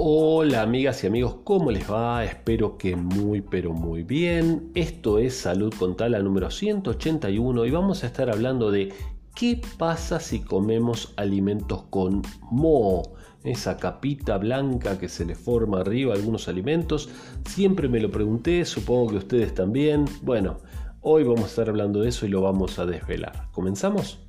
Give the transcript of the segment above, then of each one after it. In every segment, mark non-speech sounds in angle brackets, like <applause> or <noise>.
Hola amigas y amigos, ¿cómo les va? Espero que muy pero muy bien. Esto es Salud con Tala número 181 y vamos a estar hablando de qué pasa si comemos alimentos con moho. Esa capita blanca que se le forma arriba a algunos alimentos. Siempre me lo pregunté, supongo que ustedes también. Bueno, hoy vamos a estar hablando de eso y lo vamos a desvelar. ¿Comenzamos?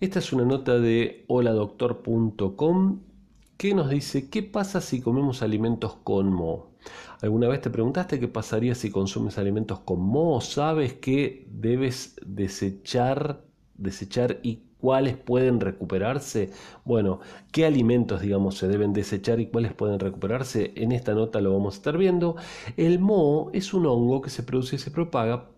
Esta es una nota de holadoctor.com que nos dice qué pasa si comemos alimentos con moho. ¿Alguna vez te preguntaste qué pasaría si consumes alimentos con moho? ¿Sabes que debes desechar, desechar y cuáles pueden recuperarse? Bueno, ¿qué alimentos, digamos, se deben desechar y cuáles pueden recuperarse? En esta nota lo vamos a estar viendo. El moho es un hongo que se produce y se propaga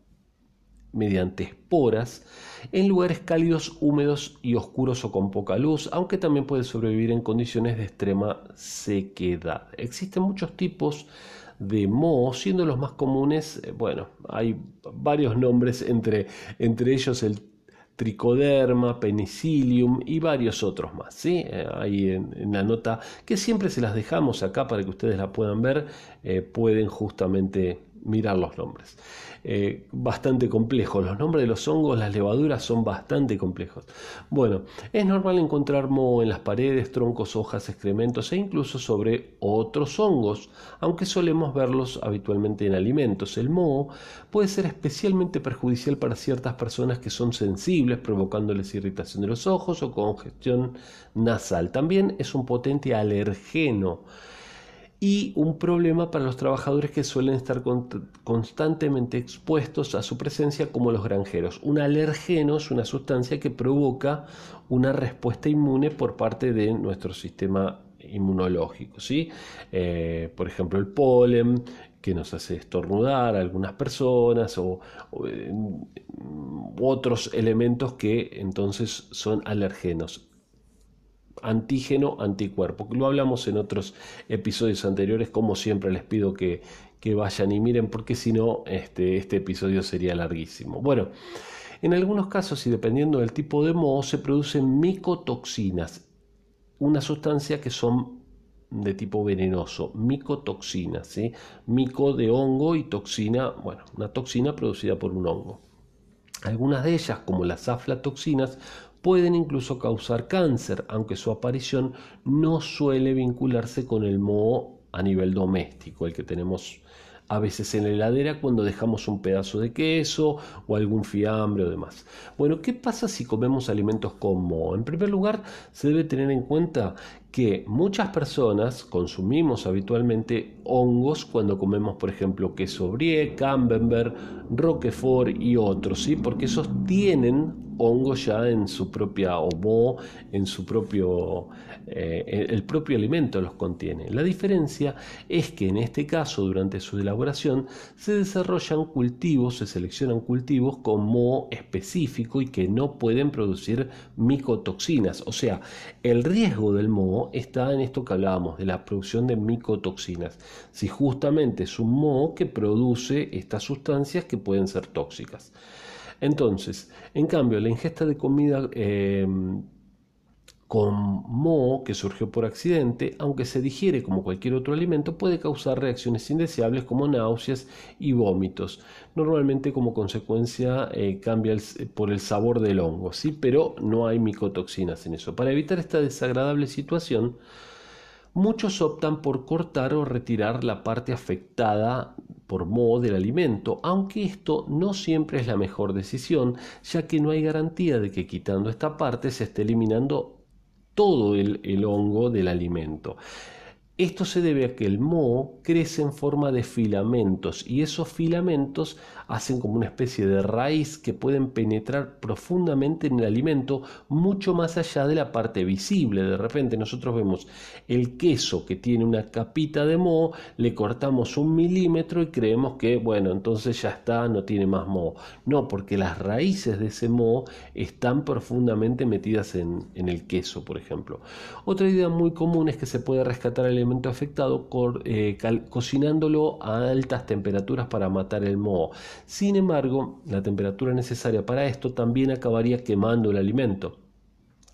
mediante esporas en lugares cálidos, húmedos y oscuros o con poca luz, aunque también puede sobrevivir en condiciones de extrema sequedad. Existen muchos tipos de moho, siendo los más comunes, eh, bueno, hay varios nombres, entre, entre ellos el tricoderma, penicillium y varios otros más. ¿sí? Eh, ahí en, la nota que siempre se las dejamos acá para que ustedes la puedan ver, eh, pueden justamente mirar los nombres. Eh, bastante complejos. Los nombres de los hongos, las levaduras son bastante complejos. Bueno, es normal encontrar moho en las paredes, troncos, hojas, excrementos e incluso sobre otros hongos, aunque solemos verlos habitualmente en alimentos. El moho puede ser especialmente perjudicial para ciertas personas que son sensibles, provocándoles irritación de los ojos o congestión nasal. También es un potente alergeno y un problema para los trabajadores que suelen estar constantemente expuestos a su presencia como los granjeros. Un alergeno es una sustancia que provoca una respuesta inmune por parte de nuestro sistema inmunológico. ¿sí? Eh, por ejemplo, el polen que nos hace estornudar a algunas personas o, eh, otros elementos que entonces son alergenos antígeno, anticuerpo. Lo hablamos en otros episodios anteriores, como siempre les pido que, vayan y miren, porque si no, este, este episodio sería larguísimo. Bueno, en algunos casos y dependiendo del tipo de moho, se producen micotoxinas, una sustancia que son de tipo venenoso, micotoxinas, ¿sí? mico de hongo y toxina, bueno, una toxina producida por un hongo. Algunas de ellas, como las aflatoxinas, pueden incluso causar cáncer, aunque su aparición no suele vincularse con el moho a nivel doméstico, el que tenemos a veces en la heladera cuando dejamos un pedazo de queso o algún fiambre o demás. Bueno, ¿qué pasa si comemos alimentos con moho? En primer lugar, se debe tener en cuenta que muchas personas consumimos habitualmente hongos cuando comemos, por ejemplo, queso brie, camembert, roquefort y otros, ¿sí? Porque esos tienen hongo ya en su propia o en su propio eh, el propio alimento los contiene. La diferencia es que en este caso durante su elaboración se desarrollan cultivos, se seleccionan cultivos con moho específico y que no pueden producir micotoxinas. O sea, el riesgo del moho está en esto que hablábamos de la producción de micotoxinas. Si justamente es un moho que produce estas sustancias que pueden ser tóxicas. Entonces, en cambio, la ingesta de comida eh, con moho que surgió por accidente, aunque se digiere como cualquier otro alimento, puede causar reacciones indeseables como náuseas y vómitos. Normalmente como consecuencia eh, cambia por el sabor del hongo, ¿sí? pero no hay micotoxinas en eso. Para evitar esta desagradable situación, muchos optan por cortar o retirar la parte afectada por moho del alimento, aunque esto no siempre es la mejor decisión, ya que no hay garantía de que quitando esta parte se esté eliminando todo el, hongo del alimento. Esto se debe a que el moho crece en forma de filamentos y esos filamentos hacen como una especie de raíz que pueden penetrar profundamente en el alimento mucho más allá de la parte visible. De repente nosotros vemos el queso que tiene una capita de moho, le cortamos un milímetro y creemos que bueno, entonces ya está, no tiene más moho. No, porque las raíces de ese moho están profundamente metidas en, el queso, por ejemplo. Otra idea muy común es que se puede rescatar el afectado eh, cocinándolo a altas temperaturas para matar el moho. Sin embargo, la temperatura necesaria para esto también acabaría quemando el alimento.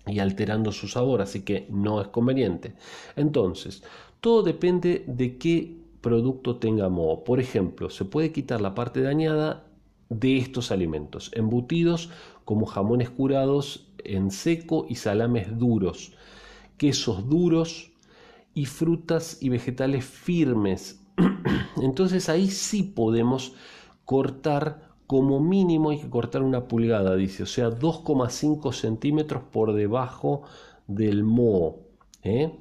y alterando su sabor, así que no es conveniente. Entonces, todo depende de qué producto tenga moho. Por ejemplo, se puede quitar la parte dañada de estos alimentos, embutidos como jamones curados en seco y salames duros, quesos duros y frutas y vegetales firmes. <clears throat> Entonces ahí sí podemos cortar como mínimo hay que cortar una pulgada, dice, o sea, 2,5 centímetros por debajo del moho. ¿eh?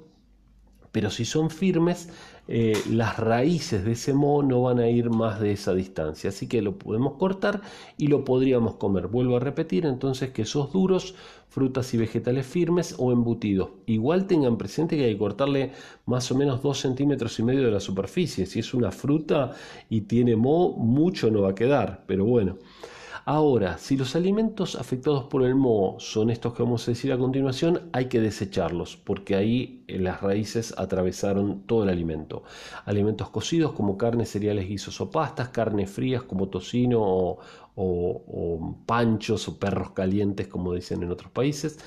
Pero si son firmes, eh, las raíces de ese moho no van a ir más de esa distancia. Así que lo podemos cortar y lo podríamos comer. Vuelvo a repetir entonces que esos duros, frutas y vegetales firmes o embutidos. Igual tengan presente que hay que cortarle más o menos 2 centímetros y medio de la superficie. Si es una fruta y tiene moho, mucho no va a quedar. Pero bueno. Ahora, si los alimentos afectados por el moho son estos que vamos a decir a continuación, hay que desecharlos porque ahí eh, las raíces atravesaron todo el alimento. Alimentos cocidos como carnes, cereales, guisos o pastas, carnes frías como tocino o, o panchos o perros calientes como dicen en otros países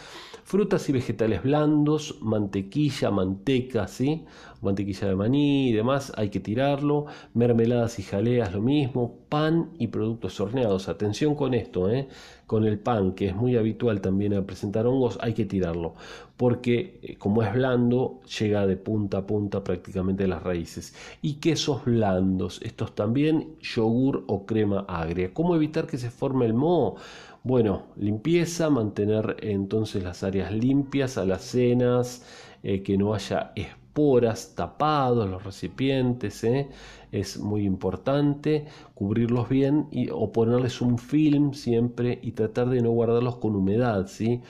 frutas y vegetales blandos, mantequilla, manteca, ¿sí? Mantequilla de maní y demás, hay que tirarlo, mermeladas y jaleas lo mismo, pan y productos horneados. Atención con esto, ¿eh? con el pan, que es muy habitual también a presentar hongos, hay que tirarlo, porque eh, como es blando, llega de punta a punta prácticamente las raíces. Y quesos blandos, estos también, yogur o crema agria. ¿Cómo evitar que se forme el moho? Bueno, limpieza, mantener entonces las áreas limpias, alacenas, eh, que no haya esporas tapados los recipientes, ¿eh? es muy importante cubrirlos bien y, o ponerles un film siempre y tratar de no guardarlos con humedad. ¿sí?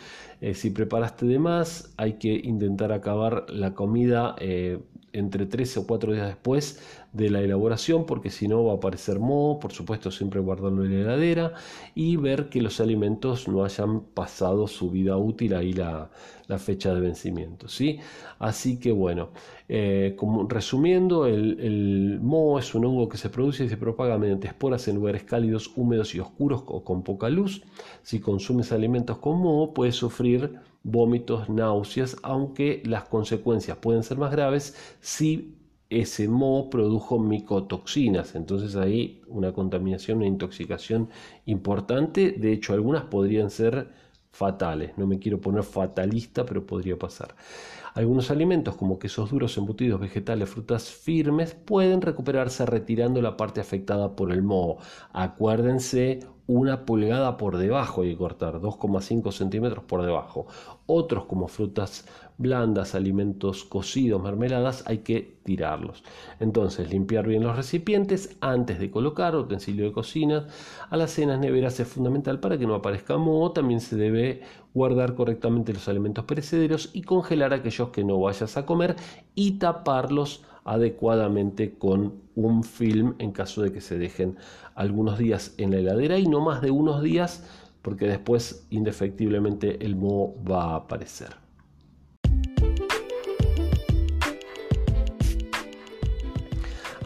Eh, si preparaste de más, hay que intentar acabar la comida entre 3 o 4 días después de la elaboración, porque si no va a aparecer moho, por supuesto siempre guardarlo en la heladera y ver que los alimentos no hayan pasado su vida útil ahí la, fecha de vencimiento. ¿sí? Así que bueno, eh, como, resumiendo, el, el moho es un hongo que se produce y se propaga mediante esporas en lugares cálidos, húmedos y oscuros o con poca luz. Si consumes alimentos con moho, puedes sufrir vómitos, náuseas, aunque las consecuencias pueden ser más graves si ese moho produjo micotoxinas. Entonces ahí una contaminación, una intoxicación importante. De hecho, algunas podrían ser fatales. No me quiero poner fatalista, pero podría pasar. Algunos alimentos como quesos duros, embutidos, vegetales, frutas firmes pueden recuperarse retirando la parte afectada por el moho. Acuérdense una pulgada por debajo hay que cortar, 2,5 centímetros por debajo. Otros como frutas blandas, alimentos cocidos, mermeladas, hay que tirarlos. Entonces, limpiar bien los recipientes antes de colocar utensilio de cocina. A las cenas neveras es fundamental para que no aparezca moho. También se debe guardar correctamente los alimentos perecederos y congelar aquellos que no vayas a comer y taparlos adecuadamente con un film en caso de que se dejen algunos días en la heladera y no más de unos días porque después indefectiblemente el moho va a aparecer.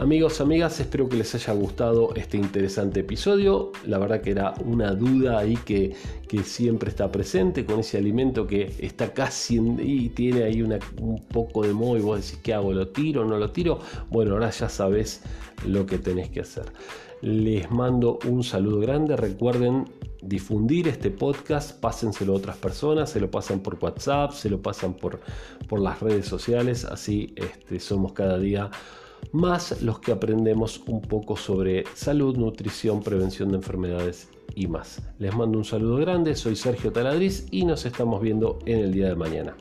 Amigos, amigas, espero que les haya gustado este interesante episodio. La verdad que era una duda ahí que, que siempre está presente con ese alimento que está casi y tiene ahí un poco de moho y vos decís, ¿qué hago? ¿Lo tiro? ¿No lo tiro? Bueno, ahora ya sabes lo que tenés que hacer. Les mando un saludo grande. Recuerden difundir este podcast, pásenselo a otras personas, se lo pasan por WhatsApp, se lo pasan por, por las redes sociales. Así este, somos cada día más los que aprendemos un poco sobre salud, nutrición, prevención de enfermedades y más. Les mando un saludo grande, soy Sergio Taladriz y nos estamos viendo en el día de mañana.